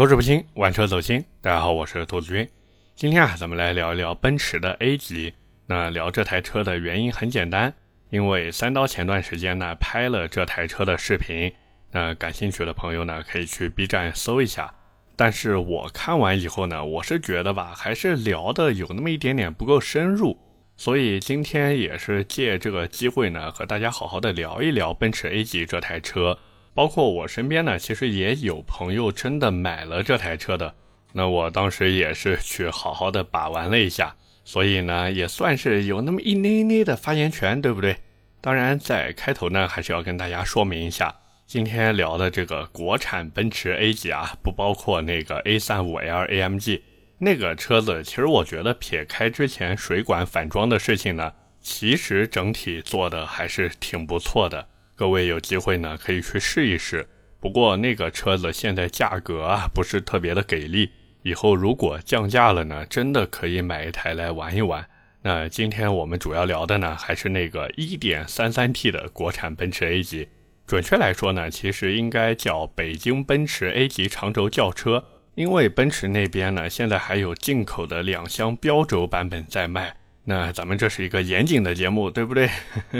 口齿不清，玩车走心。大家好，我是兔子君。今天啊，咱们来聊一聊奔驰的 A 级。那聊这台车的原因很简单，因为三刀前段时间呢拍了这台车的视频。那感兴趣的朋友呢，可以去 B 站搜一下。但是我看完以后呢，我是觉得吧，还是聊的有那么一点点不够深入。所以今天也是借这个机会呢，和大家好好的聊一聊奔驰 A 级这台车。包括我身边呢，其实也有朋友真的买了这台车的。那我当时也是去好好的把玩了一下，所以呢，也算是有那么一捏捏的发言权，对不对？当然，在开头呢，还是要跟大家说明一下，今天聊的这个国产奔驰 A 级啊，不包括那个 A35L AMG 那个车子。其实我觉得，撇开之前水管反装的事情呢，其实整体做的还是挺不错的。各位有机会呢，可以去试一试。不过那个车子现在价格啊，不是特别的给力。以后如果降价了呢，真的可以买一台来玩一玩。那今天我们主要聊的呢，还是那个 1.33T 的国产奔驰 A 级。准确来说呢，其实应该叫北京奔驰 A 级长轴轿车，因为奔驰那边呢，现在还有进口的两厢标轴版本在卖。那咱们这是一个严谨的节目，对不对？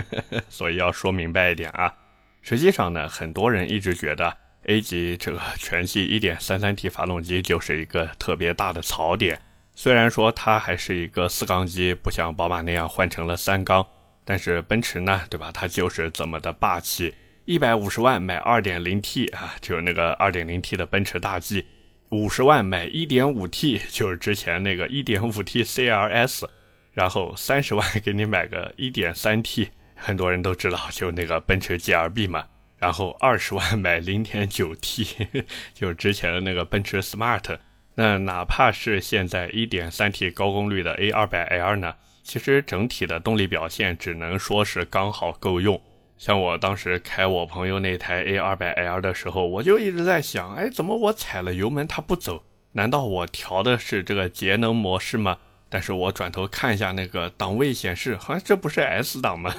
所以要说明白一点啊。实际上呢，很多人一直觉得 A 级这个全系 1.33T 发动机就是一个特别大的槽点。虽然说它还是一个四缸机，不像宝马那样换成了三缸，但是奔驰呢，对吧？它就是这么的霸气。一百五十万买 2.0T 啊，就是那个 2.0T 的奔驰大 G；五十万买 1.5T，就是之前那个 1.5T CLS。然后三十万给你买个一点三 T，很多人都知道，就那个奔驰 GLB 嘛。然后二十万买零点九 T，就之前的那个奔驰 Smart。那哪怕是现在一点三 T 高功率的 A 二百 L 呢，其实整体的动力表现只能说是刚好够用。像我当时开我朋友那台 A 二百 L 的时候，我就一直在想，哎，怎么我踩了油门它不走？难道我调的是这个节能模式吗？但是我转头看一下那个档位显示，好像这不是 S 档吗？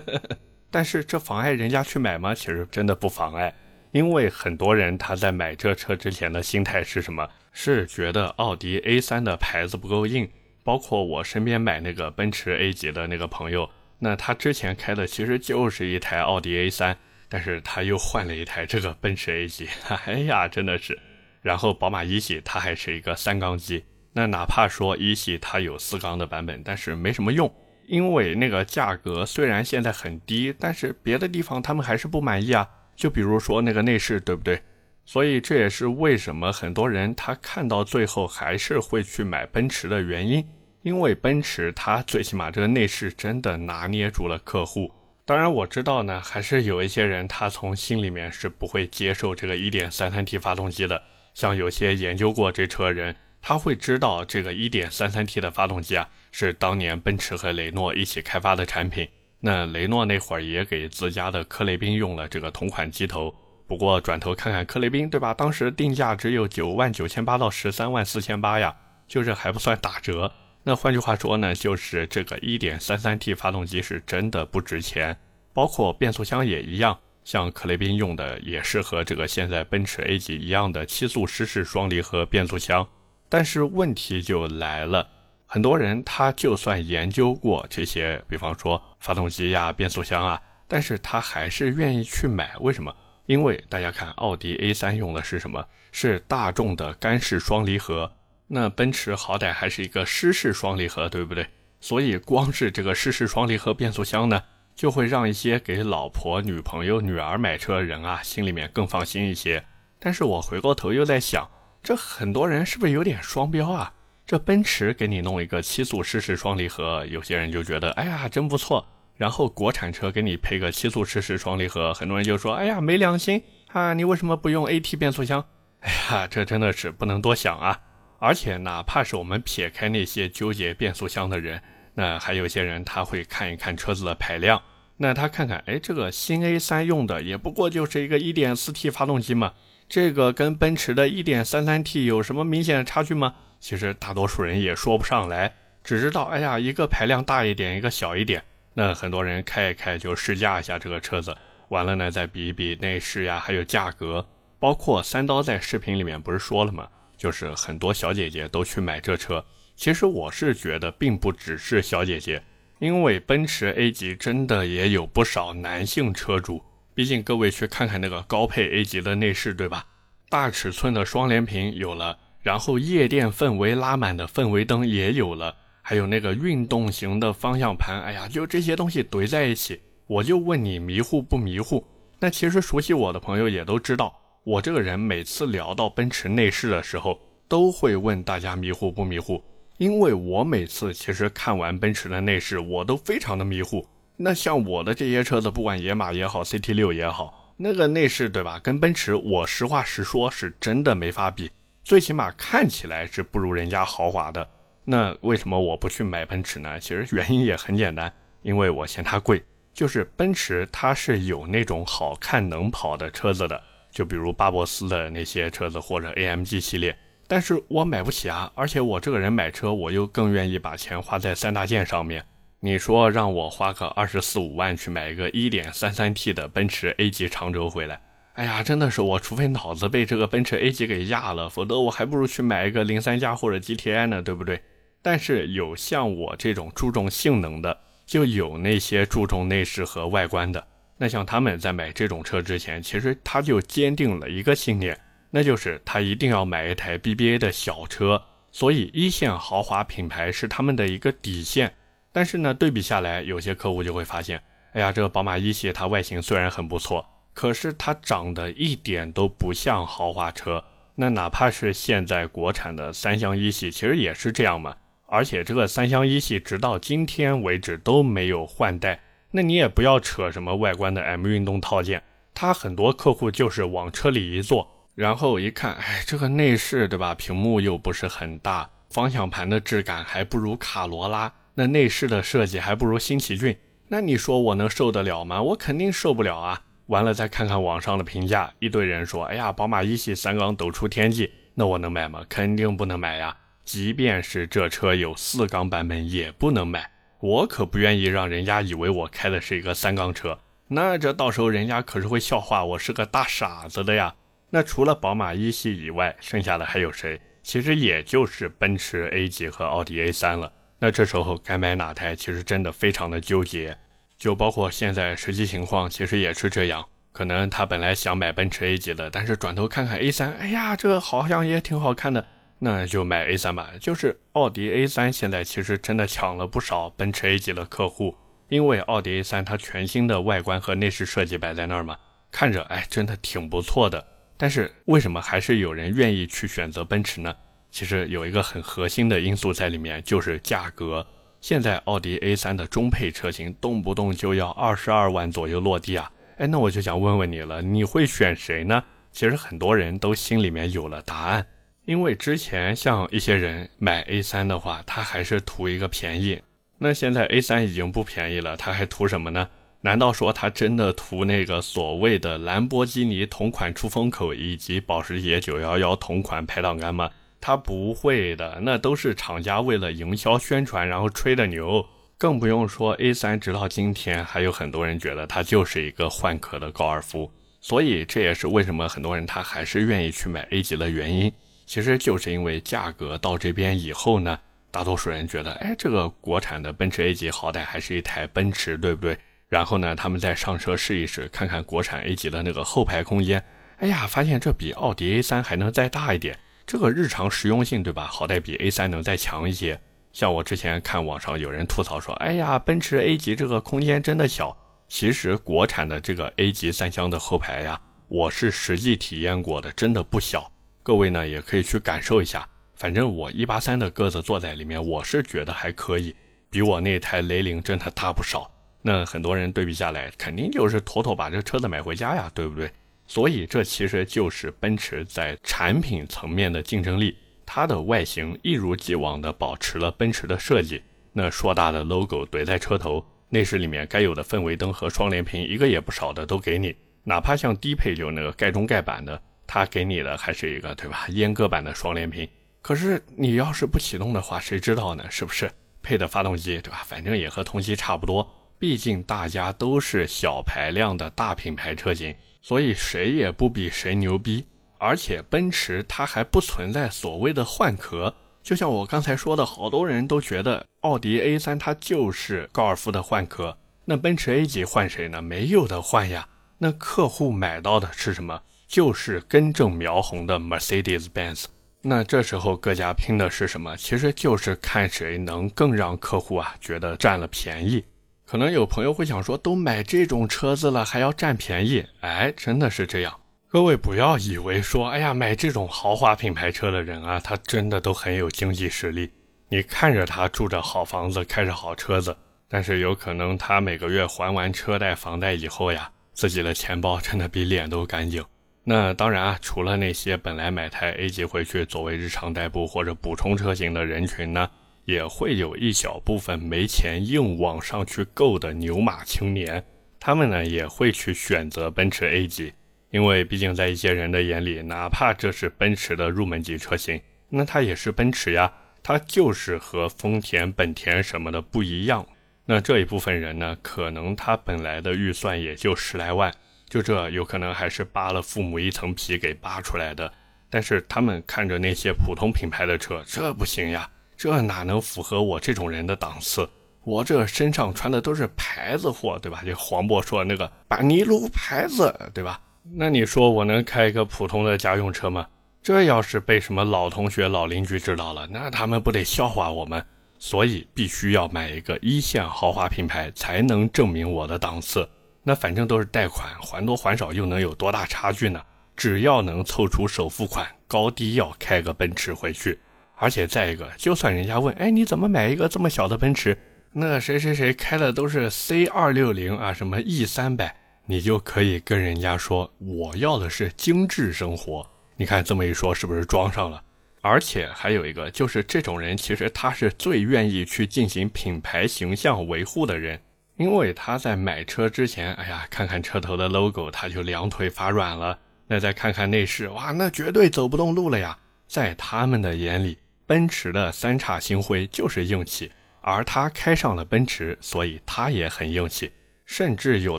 但是这妨碍人家去买吗？其实真的不妨碍，因为很多人他在买这车之前的心态是什么？是觉得奥迪 A3 的牌子不够硬。包括我身边买那个奔驰 A 级的那个朋友，那他之前开的其实就是一台奥迪 A3，但是他又换了一台这个奔驰 A 级，哎呀，真的是。然后宝马一系它还是一个三缸机。那哪怕说一系它有四缸的版本，但是没什么用，因为那个价格虽然现在很低，但是别的地方他们还是不满意啊。就比如说那个内饰，对不对？所以这也是为什么很多人他看到最后还是会去买奔驰的原因，因为奔驰它最起码这个内饰真的拿捏住了客户。当然我知道呢，还是有一些人他从心里面是不会接受这个 1.33T 发动机的，像有些研究过这车人。他会知道这个 1.33T 的发动机啊，是当年奔驰和雷诺一起开发的产品。那雷诺那会儿也给自家的科雷宾用了这个同款机头。不过转头看看科雷宾，对吧？当时定价只有九万九千八到十三万四千八呀，就是还不算打折。那换句话说呢，就是这个 1.33T 发动机是真的不值钱。包括变速箱也一样，像科雷宾用的也是和这个现在奔驰 A 级一样的七速湿式双离合变速箱。但是问题就来了，很多人他就算研究过这些，比方说发动机呀、变速箱啊，但是他还是愿意去买。为什么？因为大家看，奥迪 A3 用的是什么？是大众的干式双离合。那奔驰好歹还是一个湿式双离合，对不对？所以光是这个湿式双离合变速箱呢，就会让一些给老婆、女朋友、女儿买车的人啊，心里面更放心一些。但是我回过头又在想。这很多人是不是有点双标啊？这奔驰给你弄一个七速湿式双离合，有些人就觉得哎呀真不错。然后国产车给你配个七速湿式双离合，很多人就说哎呀没良心啊！你为什么不用 AT 变速箱？哎呀，这真的是不能多想啊！而且哪怕是我们撇开那些纠结变速箱的人，那还有些人他会看一看车子的排量，那他看看哎这个新 A3 用的也不过就是一个 1.4T 发动机嘛。这个跟奔驰的 1.33T 有什么明显的差距吗？其实大多数人也说不上来，只知道哎呀，一个排量大一点，一个小一点。那很多人开一开就试驾一下这个车子，完了呢再比一比内饰呀，还有价格。包括三刀在视频里面不是说了吗？就是很多小姐姐都去买这车。其实我是觉得并不只是小姐姐，因为奔驰 A 级真的也有不少男性车主。毕竟各位去看看那个高配 A 级的内饰，对吧？大尺寸的双联屏有了，然后夜店氛围拉满的氛围灯也有了，还有那个运动型的方向盘。哎呀，就这些东西怼在一起，我就问你迷糊不迷糊？那其实熟悉我的朋友也都知道，我这个人每次聊到奔驰内饰的时候，都会问大家迷糊不迷糊。因为我每次其实看完奔驰的内饰，我都非常的迷糊。那像我的这些车子，不管野马也好，CT 六也好，那个内饰对吧？跟奔驰，我实话实说，是真的没法比。最起码看起来是不如人家豪华的。那为什么我不去买奔驰呢？其实原因也很简单，因为我嫌它贵。就是奔驰它是有那种好看能跑的车子的，就比如巴博斯的那些车子或者 AMG 系列。但是我买不起啊，而且我这个人买车，我又更愿意把钱花在三大件上面。你说让我花个二十四五万去买一个一点三三 T 的奔驰 A 级长轴回来，哎呀，真的是我除非脑子被这个奔驰 A 级给压了，否则我还不如去买一个零三加或者 GTI 呢，对不对？但是有像我这种注重性能的，就有那些注重内饰和外观的。那像他们在买这种车之前，其实他就坚定了一个信念。那就是他一定要买一台 BBA 的小车，所以一线豪华品牌是他们的一个底线。但是呢，对比下来，有些客户就会发现，哎呀，这个宝马一系它外形虽然很不错，可是它长得一点都不像豪华车。那哪怕是现在国产的三厢一系，其实也是这样嘛。而且这个三厢一系直到今天为止都没有换代。那你也不要扯什么外观的 M 运动套件，它很多客户就是往车里一坐。然后一看，哎，这个内饰对吧？屏幕又不是很大，方向盘的质感还不如卡罗拉，那内饰的设计还不如新奇骏。那你说我能受得了吗？我肯定受不了啊！完了再看看网上的评价，一堆人说，哎呀，宝马一系三缸抖出天际，那我能买吗？肯定不能买呀！即便是这车有四缸版本，也不能买。我可不愿意让人家以为我开的是一个三缸车，那这到时候人家可是会笑话我是个大傻子的呀！那除了宝马一系以外，剩下的还有谁？其实也就是奔驰 A 级和奥迪 A 三了。那这时候该买哪台？其实真的非常的纠结。就包括现在实际情况，其实也是这样。可能他本来想买奔驰 A 级的，但是转头看看 A 三，哎呀，这个好像也挺好看的，那就买 A 三吧。就是奥迪 A 三现在其实真的抢了不少奔驰 A 级的客户，因为奥迪 A 三它全新的外观和内饰设计摆在那儿嘛，看着哎，真的挺不错的。但是为什么还是有人愿意去选择奔驰呢？其实有一个很核心的因素在里面，就是价格。现在奥迪 A3 的中配车型动不动就要二十二万左右落地啊！哎，那我就想问问你了，你会选谁呢？其实很多人都心里面有了答案，因为之前像一些人买 A3 的话，他还是图一个便宜。那现在 A3 已经不便宜了，他还图什么呢？难道说他真的图那个所谓的兰博基尼同款出风口以及保时捷911同款排挡杆吗？他不会的，那都是厂家为了营销宣传然后吹的牛。更不用说 A3，直到今天还有很多人觉得它就是一个换壳的高尔夫。所以这也是为什么很多人他还是愿意去买 A 级的原因。其实就是因为价格到这边以后呢，大多数人觉得，哎，这个国产的奔驰 A 级好歹还是一台奔驰，对不对？然后呢，他们再上车试一试，看看国产 A 级的那个后排空间。哎呀，发现这比奥迪 A3 还能再大一点，这个日常实用性，对吧？好歹比 A3 能再强一些。像我之前看网上有人吐槽说，哎呀，奔驰 A 级这个空间真的小。其实国产的这个 A 级三厢的后排呀，我是实际体验过的，真的不小。各位呢也可以去感受一下。反正我一八三的个子坐在里面，我是觉得还可以，比我那台雷凌真的大不少。那很多人对比下来，肯定就是妥妥把这车子买回家呀，对不对？所以这其实就是奔驰在产品层面的竞争力。它的外形一如既往的保持了奔驰的设计，那硕大的 logo 怼在车头，内饰里面该有的氛围灯和双联屏一个也不少的都给你。哪怕像低配就那个盖中盖板的，它给你的还是一个对吧？阉割版的双联屏。可是你要是不启动的话，谁知道呢？是不是配的发动机对吧？反正也和同级差不多。毕竟大家都是小排量的大品牌车型，所以谁也不比谁牛逼。而且奔驰它还不存在所谓的换壳。就像我刚才说的，好多人都觉得奥迪 A3 它就是高尔夫的换壳，那奔驰 A 级换谁呢？没有的换呀。那客户买到的是什么？就是根正苗红的 Mercedes-Benz。那这时候各家拼的是什么？其实就是看谁能更让客户啊觉得占了便宜。可能有朋友会想说，都买这种车子了，还要占便宜？哎，真的是这样。各位不要以为说，哎呀，买这种豪华品牌车的人啊，他真的都很有经济实力。你看着他住着好房子，开着好车子，但是有可能他每个月还完车贷、房贷以后呀，自己的钱包真的比脸都干净。那当然啊，除了那些本来买台 A 级回去作为日常代步或者补充车型的人群呢，也会有一小部分没钱硬往上去够的牛马青年，他们呢也会去选择奔驰 A 级。因为毕竟在一些人的眼里，哪怕这是奔驰的入门级车型，那它也是奔驰呀，它就是和丰田、本田什么的不一样。那这一部分人呢，可能他本来的预算也就十来万，就这有可能还是扒了父母一层皮给扒出来的。但是他们看着那些普通品牌的车，这不行呀，这哪能符合我这种人的档次？我这身上穿的都是牌子货，对吧？就黄渤说那个把尼路牌子，对吧？那你说我能开一个普通的家用车吗？这要是被什么老同学、老邻居知道了，那他们不得笑话我们？所以必须要买一个一线豪华品牌，才能证明我的档次。那反正都是贷款，还多还少又能有多大差距呢？只要能凑出首付款，高低要开个奔驰回去。而且再一个，就算人家问，哎，你怎么买一个这么小的奔驰？那谁谁谁开的都是 C 二六零啊，什么 E 三百。你就可以跟人家说，我要的是精致生活。你看这么一说，是不是装上了？而且还有一个，就是这种人其实他是最愿意去进行品牌形象维护的人，因为他在买车之前，哎呀，看看车头的 logo，他就两腿发软了。那再看看内饰，哇，那绝对走不动路了呀。在他们的眼里，奔驰的三叉星辉就是硬气，而他开上了奔驰，所以他也很硬气。甚至有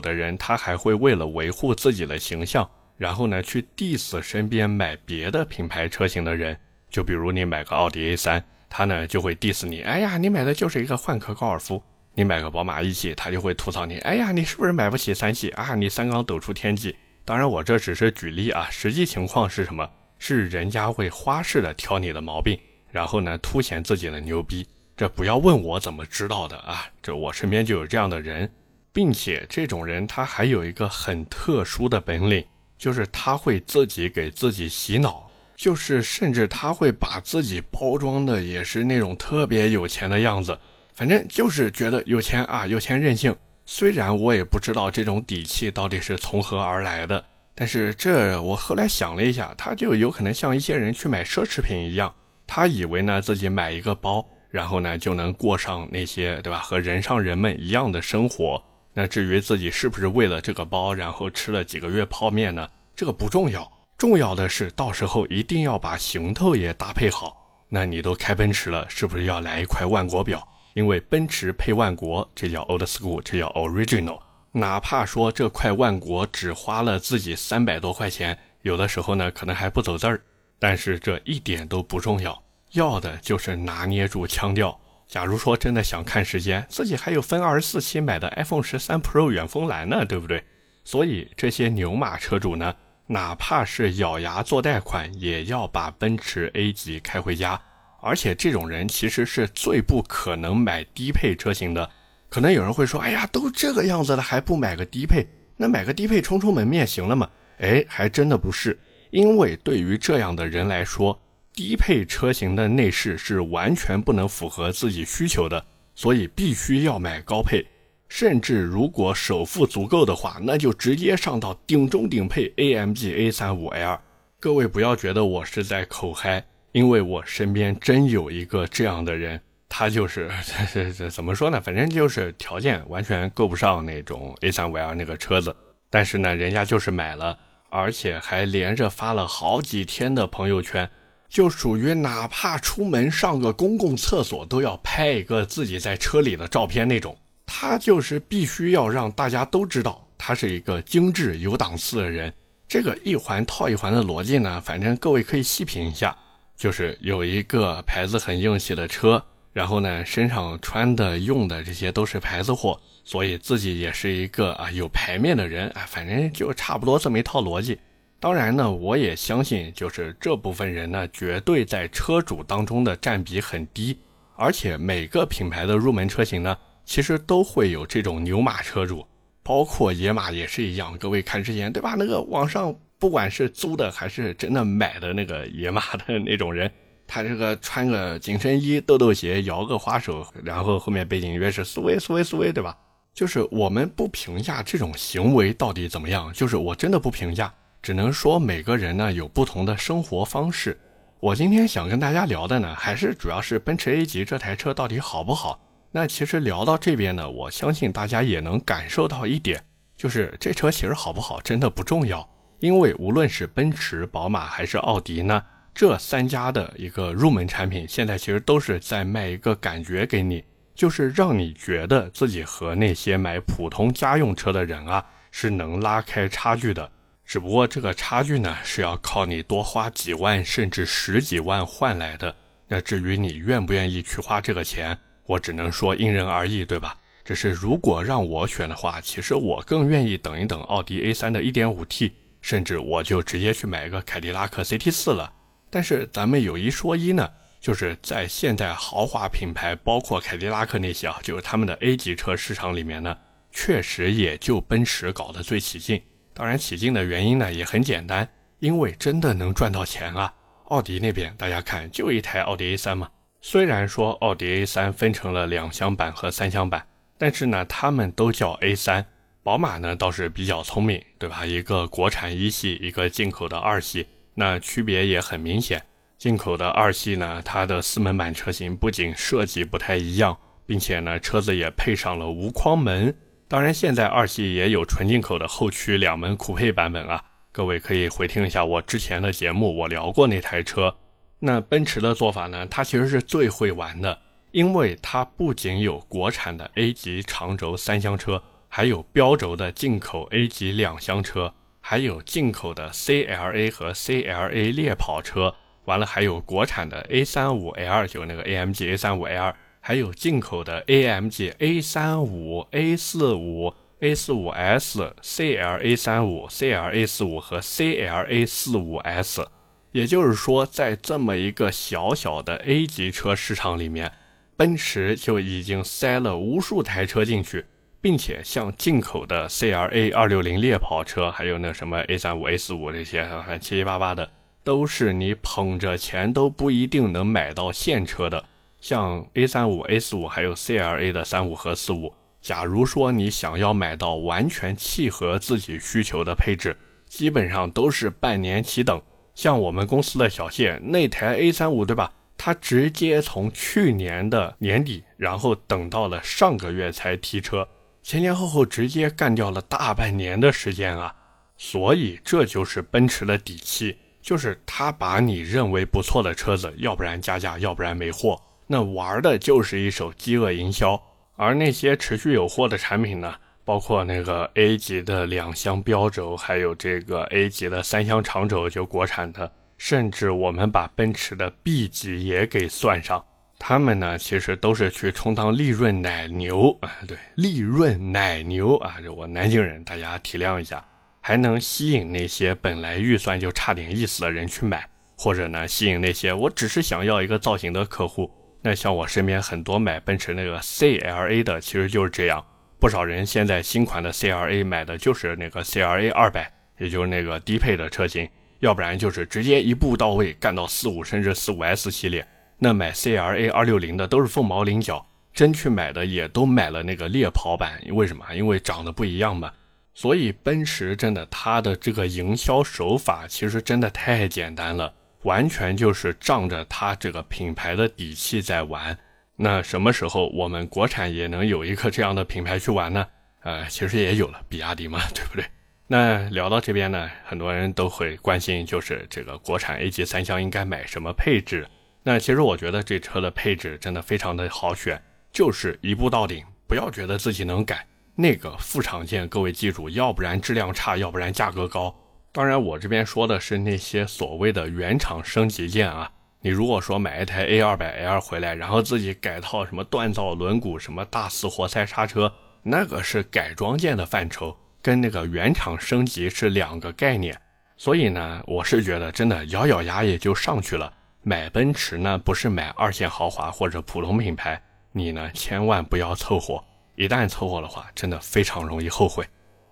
的人，他还会为了维护自己的形象，然后呢去 diss 身边买别的品牌车型的人。就比如你买个奥迪 A3，他呢就会 diss 你，哎呀，你买的就是一个换壳高尔夫。你买个宝马一系，他就会吐槽你，哎呀，你是不是买不起三系啊？你三缸抖出天际。当然，我这只是举例啊，实际情况是什么？是人家会花式的挑你的毛病，然后呢凸显自己的牛逼。这不要问我怎么知道的啊，这我身边就有这样的人。并且这种人他还有一个很特殊的本领，就是他会自己给自己洗脑，就是甚至他会把自己包装的也是那种特别有钱的样子，反正就是觉得有钱啊，有钱任性。虽然我也不知道这种底气到底是从何而来的，但是这我后来想了一下，他就有可能像一些人去买奢侈品一样，他以为呢自己买一个包，然后呢就能过上那些对吧和人上人们一样的生活。那至于自己是不是为了这个包，然后吃了几个月泡面呢？这个不重要，重要的是到时候一定要把行头也搭配好。那你都开奔驰了，是不是要来一块万国表？因为奔驰配万国，这叫 old school，这叫 original。哪怕说这块万国只花了自己三百多块钱，有的时候呢可能还不走字儿，但是这一点都不重要，要的就是拿捏住腔调。假如说真的想看时间，自己还有分二十四期买的 iPhone 十三 Pro 远峰蓝呢，对不对？所以这些牛马车主呢，哪怕是咬牙做贷款，也要把奔驰 A 级开回家。而且这种人其实是最不可能买低配车型的。可能有人会说：“哎呀，都这个样子了，还不买个低配？那买个低配充充门面行了吗？”哎，还真的不是，因为对于这样的人来说。低配车型的内饰是完全不能符合自己需求的，所以必须要买高配。甚至如果首付足够的话，那就直接上到顶中顶配 AMG A35L。各位不要觉得我是在口嗨，因为我身边真有一个这样的人，他就是这这这怎么说呢？反正就是条件完全够不上那种 A35L 那个车子，但是呢，人家就是买了，而且还连着发了好几天的朋友圈。就属于哪怕出门上个公共厕所都要拍一个自己在车里的照片那种，他就是必须要让大家都知道他是一个精致有档次的人。这个一环套一环的逻辑呢，反正各位可以细品一下，就是有一个牌子很硬气的车，然后呢身上穿的用的这些都是牌子货，所以自己也是一个啊有牌面的人啊，反正就差不多这么一套逻辑。当然呢，我也相信，就是这部分人呢，绝对在车主当中的占比很低。而且每个品牌的入门车型呢，其实都会有这种牛马车主，包括野马也是一样。各位看之前对吧？那个网上不管是租的还是真的买的那个野马的那种人，他这个穿个紧身衣、豆豆鞋、摇个花手，然后后面背景音乐是苏威苏威苏威，对吧？就是我们不评价这种行为到底怎么样，就是我真的不评价。只能说每个人呢有不同的生活方式。我今天想跟大家聊的呢，还是主要是奔驰 A 级这台车到底好不好。那其实聊到这边呢，我相信大家也能感受到一点，就是这车其实好不好真的不重要，因为无论是奔驰、宝马还是奥迪呢，这三家的一个入门产品，现在其实都是在卖一个感觉给你，就是让你觉得自己和那些买普通家用车的人啊，是能拉开差距的。只不过这个差距呢，是要靠你多花几万甚至十几万换来的。那至于你愿不愿意去花这个钱，我只能说因人而异，对吧？只是如果让我选的话，其实我更愿意等一等奥迪 A3 的 1.5T，甚至我就直接去买一个凯迪拉克 CT4 了。但是咱们有一说一呢，就是在现在豪华品牌，包括凯迪拉克那些啊，就是他们的 A 级车市场里面呢，确实也就奔驰搞得最起劲。当然，起劲的原因呢也很简单，因为真的能赚到钱啊。奥迪那边大家看，就一台奥迪 A3 嘛。虽然说奥迪 A3 分成了两厢版和三厢版，但是呢，他们都叫 A3。宝马呢倒是比较聪明，对吧？一个国产一系，一个进口的二系，那区别也很明显。进口的二系呢，它的四门版车型不仅设计不太一样，并且呢，车子也配上了无框门。当然，现在二系也有纯进口的后驱两门酷配版本啊，各位可以回听一下我之前的节目，我聊过那台车。那奔驰的做法呢，它其实是最会玩的，因为它不仅有国产的 A 级长轴三厢车，还有标轴的进口 A 级两厢车，还有进口的 CLA 和 CLA 猎跑车，完了还有国产的 A35L，就那个 AMG A35L。还有进口的 AMG A 三五、A 四五、A 四五 S、CLA 三五、CLA 四五和 CLA 四五 S，也就是说，在这么一个小小的 A 级车市场里面，奔驰就已经塞了无数台车进去，并且像进口的 CLA 二六零猎跑车，还有那什么 A 三五、A 四五这些，七七八八的，都是你捧着钱都不一定能买到现车的。像 A 三五、A 四五还有 CLA 的三五和四五，假如说你想要买到完全契合自己需求的配置，基本上都是半年起等。像我们公司的小谢那台 A 三五，对吧？他直接从去年的年底，然后等到了上个月才提车，前前后后直接干掉了大半年的时间啊！所以这就是奔驰的底气，就是他把你认为不错的车子，要不然加价，要不然没货。那玩的就是一手饥饿营销，而那些持续有货的产品呢，包括那个 A 级的两厢标轴，还有这个 A 级的三厢长轴，就国产的，甚至我们把奔驰的 B 级也给算上，他们呢其实都是去充当利润奶牛啊，对，利润奶牛啊，我南京人，大家体谅一下，还能吸引那些本来预算就差点意思的人去买，或者呢吸引那些我只是想要一个造型的客户。那像我身边很多买奔驰那个 CLA 的，其实就是这样。不少人现在新款的 CLA 买的就是那个 CLA 二百，也就是那个低配的车型，要不然就是直接一步到位干到四五甚至四五 S 系列。那买 CLA 二六零的都是凤毛麟角，真去买的也都买了那个猎跑版。为什么？因为长得不一样嘛。所以奔驰真的它的这个营销手法其实真的太简单了。完全就是仗着它这个品牌的底气在玩。那什么时候我们国产也能有一个这样的品牌去玩呢？呃，其实也有了，比亚迪嘛，对不对？那聊到这边呢，很多人都会关心，就是这个国产 A 级三厢应该买什么配置？那其实我觉得这车的配置真的非常的好选，就是一步到顶，不要觉得自己能改。那个副厂件，各位记住，要不然质量差，要不然价格高。当然，我这边说的是那些所谓的原厂升级件啊。你如果说买一台 A 二百 L 回来，然后自己改套什么锻造轮毂、什么大四活塞刹车，那个是改装件的范畴，跟那个原厂升级是两个概念。所以呢，我是觉得真的咬咬牙也就上去了。买奔驰呢，不是买二线豪华或者普通品牌，你呢千万不要凑合，一旦凑合的话，真的非常容易后悔。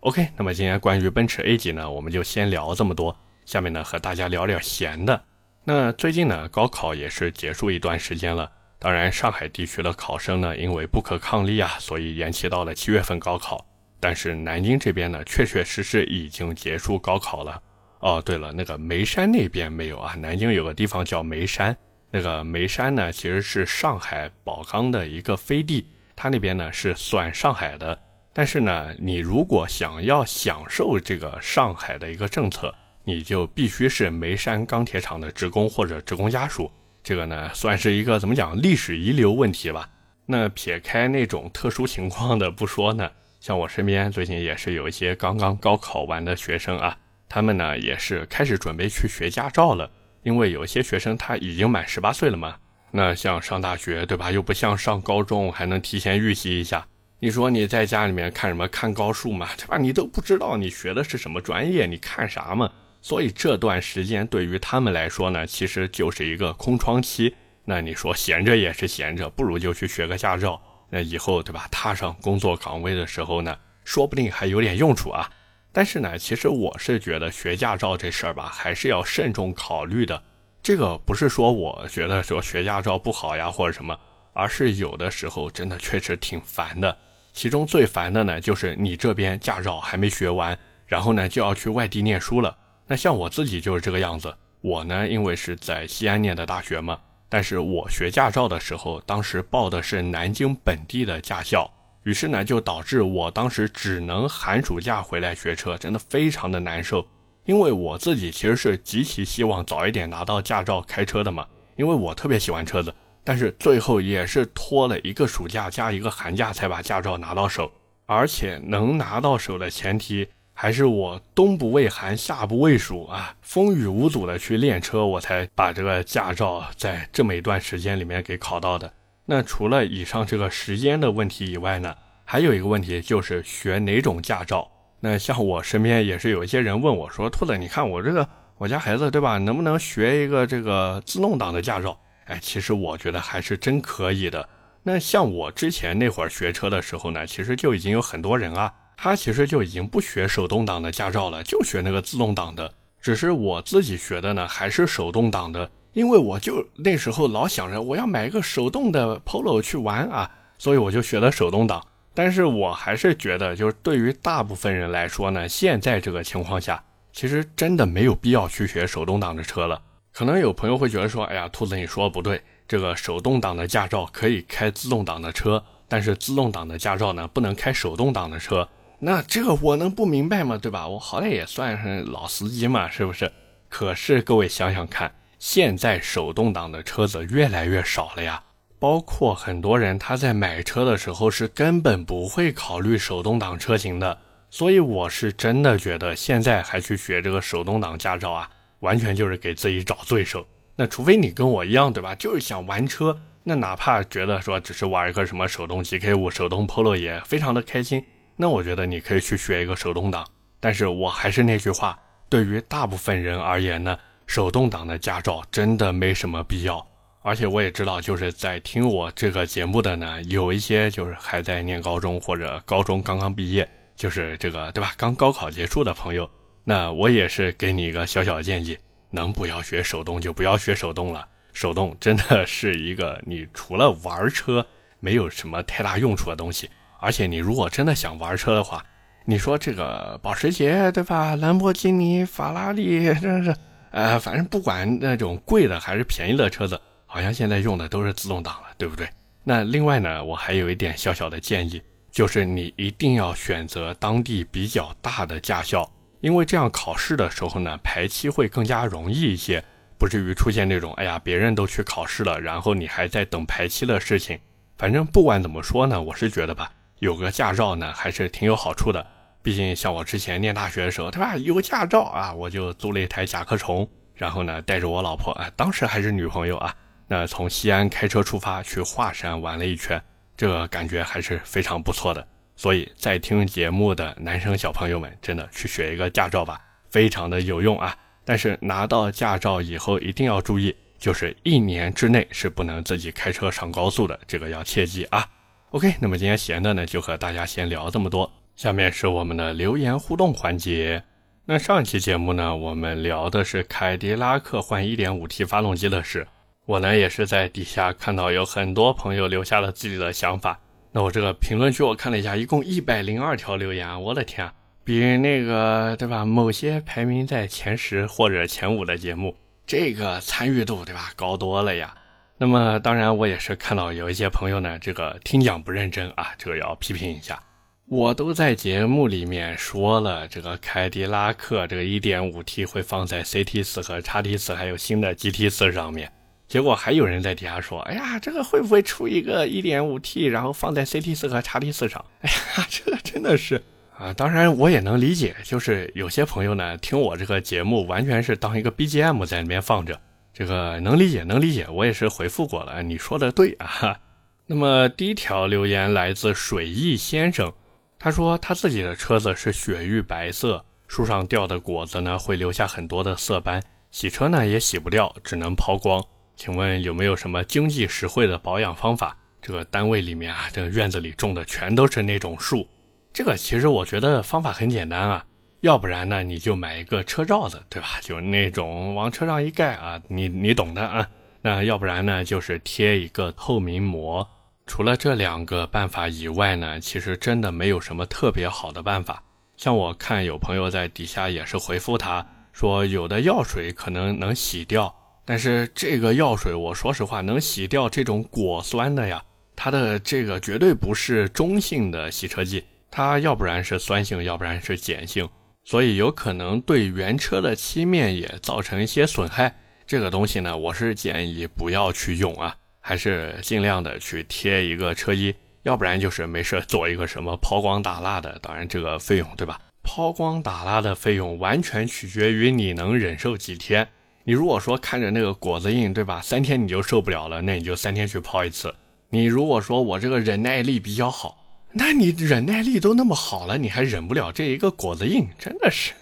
OK，那么今天关于奔驰 A 级呢，我们就先聊这么多。下面呢，和大家聊点闲的。那最近呢，高考也是结束一段时间了。当然，上海地区的考生呢，因为不可抗力啊，所以延期到了七月份高考。但是南京这边呢，确确实实已经结束高考了。哦，对了，那个眉山那边没有啊？南京有个地方叫眉山，那个眉山呢，其实是上海宝钢的一个飞地，它那边呢是算上海的。但是呢，你如果想要享受这个上海的一个政策，你就必须是眉山钢铁厂的职工或者职工家属。这个呢，算是一个怎么讲历史遗留问题吧。那撇开那种特殊情况的不说呢，像我身边最近也是有一些刚刚高考完的学生啊。他们呢也是开始准备去学驾照了，因为有些学生他已经满十八岁了嘛。那像上大学对吧，又不像上高中还能提前预习一下。你说你在家里面看什么看高数嘛，对吧？你都不知道你学的是什么专业，你看啥嘛？所以这段时间对于他们来说呢，其实就是一个空窗期。那你说闲着也是闲着，不如就去学个驾照。那以后对吧，踏上工作岗位的时候呢，说不定还有点用处啊。但是呢，其实我是觉得学驾照这事儿吧，还是要慎重考虑的。这个不是说我觉得说学驾照不好呀，或者什么，而是有的时候真的确实挺烦的。其中最烦的呢，就是你这边驾照还没学完，然后呢就要去外地念书了。那像我自己就是这个样子。我呢，因为是在西安念的大学嘛，但是我学驾照的时候，当时报的是南京本地的驾校。于是呢，就导致我当时只能寒暑假回来学车，真的非常的难受。因为我自己其实是极其希望早一点拿到驾照开车的嘛，因为我特别喜欢车子。但是最后也是拖了一个暑假加一个寒假才把驾照拿到手，而且能拿到手的前提还是我冬不畏寒，夏不畏暑啊，风雨无阻的去练车，我才把这个驾照在这么一段时间里面给考到的。那除了以上这个时间的问题以外呢，还有一个问题就是学哪种驾照。那像我身边也是有一些人问我说：“兔子，你看我这个我家孩子对吧，能不能学一个这个自动挡的驾照？”哎，其实我觉得还是真可以的。那像我之前那会儿学车的时候呢，其实就已经有很多人啊，他其实就已经不学手动挡的驾照了，就学那个自动挡的。只是我自己学的呢，还是手动挡的。因为我就那时候老想着我要买一个手动的 Polo 去玩啊，所以我就学了手动挡。但是我还是觉得，就是对于大部分人来说呢，现在这个情况下，其实真的没有必要去学手动挡的车了。可能有朋友会觉得说，哎呀，兔子你说不对，这个手动挡的驾照可以开自动挡的车，但是自动挡的驾照呢不能开手动挡的车。那这个我能不明白吗？对吧？我好歹也算是老司机嘛，是不是？可是各位想想看。现在手动挡的车子越来越少了呀，包括很多人他在买车的时候是根本不会考虑手动挡车型的，所以我是真的觉得现在还去学这个手动挡驾照啊，完全就是给自己找罪受。那除非你跟我一样，对吧？就是想玩车，那哪怕觉得说只是玩一个什么手动 GK 五、手动 Polo 也非常的开心，那我觉得你可以去学一个手动挡。但是我还是那句话，对于大部分人而言呢。手动挡的驾照真的没什么必要，而且我也知道，就是在听我这个节目的呢，有一些就是还在念高中或者高中刚刚毕业，就是这个对吧？刚高考结束的朋友，那我也是给你一个小小建议，能不要学手动就不要学手动了。手动真的是一个你除了玩车没有什么太大用处的东西，而且你如果真的想玩车的话，你说这个保时捷对吧？兰博基尼、法拉利真是。呃，反正不管那种贵的还是便宜的车子，好像现在用的都是自动挡了，对不对？那另外呢，我还有一点小小的建议，就是你一定要选择当地比较大的驾校，因为这样考试的时候呢，排期会更加容易一些，不至于出现那种哎呀，别人都去考试了，然后你还在等排期的事情。反正不管怎么说呢，我是觉得吧，有个驾照呢还是挺有好处的。毕竟像我之前念大学的时候，对吧？有驾照啊，我就租了一台甲壳虫，然后呢，带着我老婆啊，当时还是女朋友啊，那从西安开车出发去华山玩了一圈，这个感觉还是非常不错的。所以在听节目的男生小朋友们，真的去学一个驾照吧，非常的有用啊！但是拿到驾照以后一定要注意，就是一年之内是不能自己开车上高速的，这个要切记啊。OK，那么今天闲的呢，就和大家先聊这么多。下面是我们的留言互动环节。那上期节目呢，我们聊的是凯迪拉克换 1.5T 发动机的事。我呢也是在底下看到有很多朋友留下了自己的想法。那我这个评论区我看了一下，一共一百零二条留言，我的天啊，比那个对吧？某些排名在前十或者前五的节目，这个参与度对吧高多了呀。那么当然我也是看到有一些朋友呢，这个听讲不认真啊，这个要批评一下。我都在节目里面说了，这个凯迪拉克这个 1.5T 会放在 CT4 和 XT4 还有新的 GT4 上面，结果还有人在底下说，哎呀，这个会不会出一个 1.5T，然后放在 CT4 和 XT4 上？哎呀，这个真的是啊，当然我也能理解，就是有些朋友呢听我这个节目完全是当一个 BGM 在里面放着，这个能理解，能理解，我也是回复过了，你说的对啊。那么第一条留言来自水翼先生。他说他自己的车子是雪域白色，树上掉的果子呢会留下很多的色斑，洗车呢也洗不掉，只能抛光。请问有没有什么经济实惠的保养方法？这个单位里面啊，这个院子里种的全都是那种树，这个其实我觉得方法很简单啊，要不然呢你就买一个车罩子，对吧？就那种往车上一盖啊，你你懂的啊。那要不然呢就是贴一个透明膜。除了这两个办法以外呢，其实真的没有什么特别好的办法。像我看有朋友在底下也是回复他说，有的药水可能能洗掉，但是这个药水，我说实话，能洗掉这种果酸的呀，它的这个绝对不是中性的洗车剂，它要不然是酸性，要不然是碱性，所以有可能对原车的漆面也造成一些损害。这个东西呢，我是建议不要去用啊。还是尽量的去贴一个车衣，要不然就是没事做一个什么抛光打蜡的。当然这个费用对吧？抛光打蜡的费用完全取决于你能忍受几天。你如果说看着那个果子印对吧，三天你就受不了了，那你就三天去抛一次。你如果说我这个忍耐力比较好，那你忍耐力都那么好了，你还忍不了这一个果子印，真的是。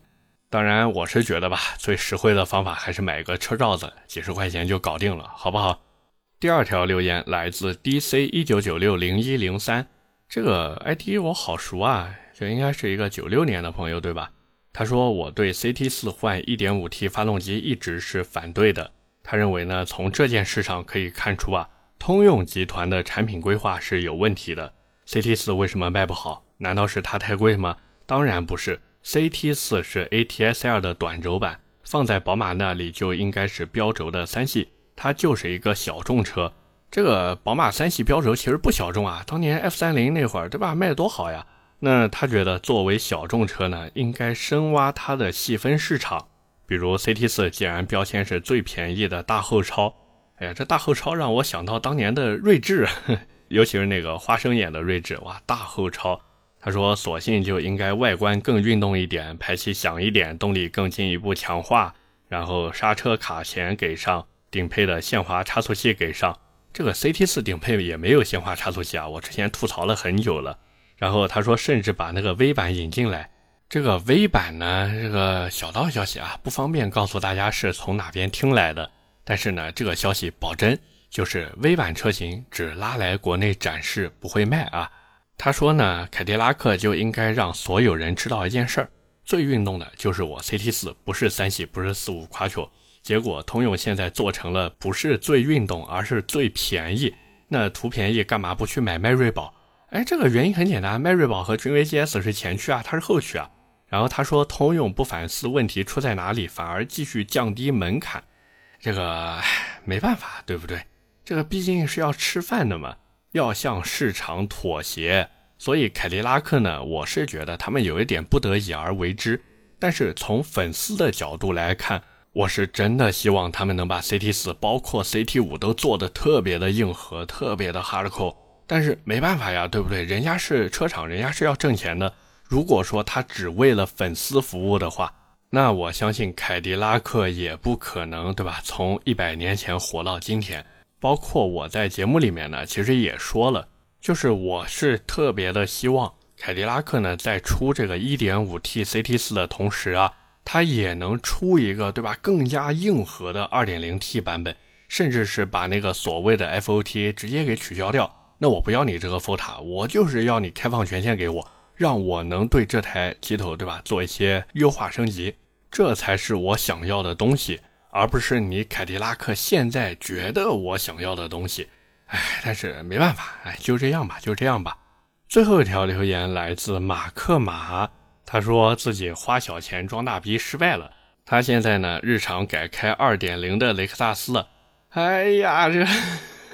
当然我是觉得吧，最实惠的方法还是买个车罩子，几十块钱就搞定了，好不好？第二条留言来自 DC 一九九六零一零三，这个 ID 我好熟啊，这应该是一个九六年的朋友对吧？他说我对 CT 四换一点五 T 发动机一直是反对的。他认为呢，从这件事上可以看出啊，通用集团的产品规划是有问题的。CT 四为什么卖不好？难道是它太贵吗？当然不是，CT 四是 ATS-L 的短轴版，放在宝马那里就应该是标轴的三系。它就是一个小众车，这个宝马三系标轴其实不小众啊，当年 F 三零那会儿，对吧，卖的多好呀。那他觉得作为小众车呢，应该深挖它的细分市场，比如 CT 四，既然标签是最便宜的大后超，哎呀，这大后超让我想到当年的锐志，尤其是那个花生眼的锐志，哇，大后超。他说，索性就应该外观更运动一点，排气响一点，动力更进一步强化，然后刹车卡钳给上。顶配的限滑差速器给上，这个 CT 四顶配也没有限滑差速器啊，我之前吐槽了很久了。然后他说，甚至把那个 V 版引进来。这个 V 版呢，这个小道消息啊，不方便告诉大家是从哪边听来的。但是呢，这个消息保真，就是 V 版车型只拉来国内展示，不会卖啊。他说呢，凯迪拉克就应该让所有人知道一件事儿，最运动的就是我 CT 四，不是三系，不是四五 quattro。结果通用现在做成了不是最运动，而是最便宜。那图便宜干嘛不去买迈锐宝？哎，这个原因很简单，迈锐宝和君威 GS 是前驱啊，它是后驱啊。然后他说通用不反思问题出在哪里，反而继续降低门槛，这个没办法，对不对？这个毕竟是要吃饭的嘛，要向市场妥协。所以凯迪拉克呢，我是觉得他们有一点不得已而为之。但是从粉丝的角度来看，我是真的希望他们能把 CT 四，包括 CT 五都做的特别的硬核，特别的 hardcore。但是没办法呀，对不对？人家是车厂，人家是要挣钱的。如果说他只为了粉丝服务的话，那我相信凯迪拉克也不可能，对吧？从一百年前活到今天。包括我在节目里面呢，其实也说了，就是我是特别的希望凯迪拉克呢在出这个 1.5T CT4 的同时啊，它也能出一个，对吧？更加硬核的 2.0T 版本，甚至是把那个所谓的 FOTA 直接给取消掉。那我不要你这个 FOTA，我就是要你开放权限给我。让我能对这台机头，对吧，做一些优化升级，这才是我想要的东西，而不是你凯迪拉克现在觉得我想要的东西。哎，但是没办法，哎，就这样吧，就这样吧。最后一条留言来自马克马，他说自己花小钱装大逼失败了，他现在呢日常改开二点零的雷克萨斯了。哎呀，这，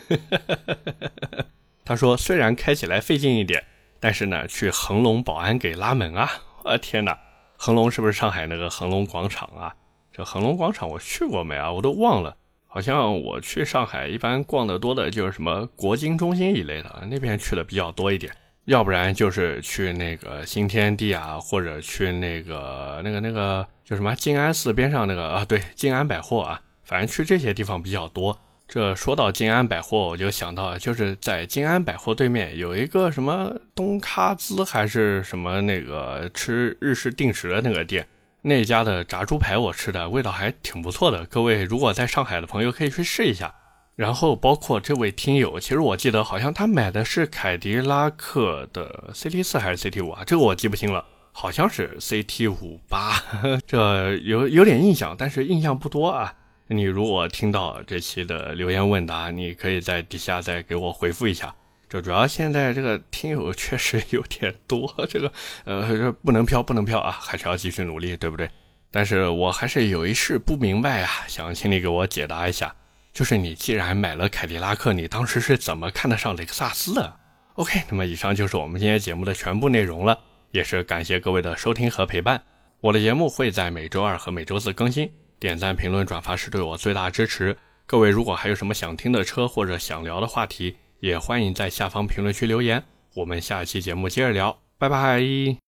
他说虽然开起来费劲一点。但是呢，去恒隆保安给拉门啊！我天哪，恒隆是不是上海那个恒隆广场啊？这恒隆广场我去过没啊？我都忘了。好像我去上海一般逛的多的就是什么国金中心一类的，那边去的比较多一点。要不然就是去那个新天地啊，或者去那个那个那个叫什么静安寺边上那个啊，对，静安百货啊，反正去这些地方比较多。这说到静安百货，我就想到，就是在静安百货对面有一个什么东咖滋还是什么那个吃日式定食的那个店，那家的炸猪排我吃的味道还挺不错的。各位如果在上海的朋友可以去试一下。然后包括这位听友，其实我记得好像他买的是凯迪拉克的 CT 四还是 CT 五啊？这个我记不清了，好像是 CT 五八，这有有点印象，但是印象不多啊。你如果听到这期的留言问答，你可以在底下再给我回复一下。这主要现在这个听友确实有点多，这个呃不能飘不能飘啊，还是要继续努力，对不对？但是我还是有一事不明白啊，想请你给我解答一下。就是你既然买了凯迪拉克，你当时是怎么看得上雷克萨斯的？OK，那么以上就是我们今天节目的全部内容了，也是感谢各位的收听和陪伴。我的节目会在每周二和每周四更新。点赞、评论、转发是对我最大支持。各位如果还有什么想听的车或者想聊的话题，也欢迎在下方评论区留言。我们下期节目接着聊，拜拜。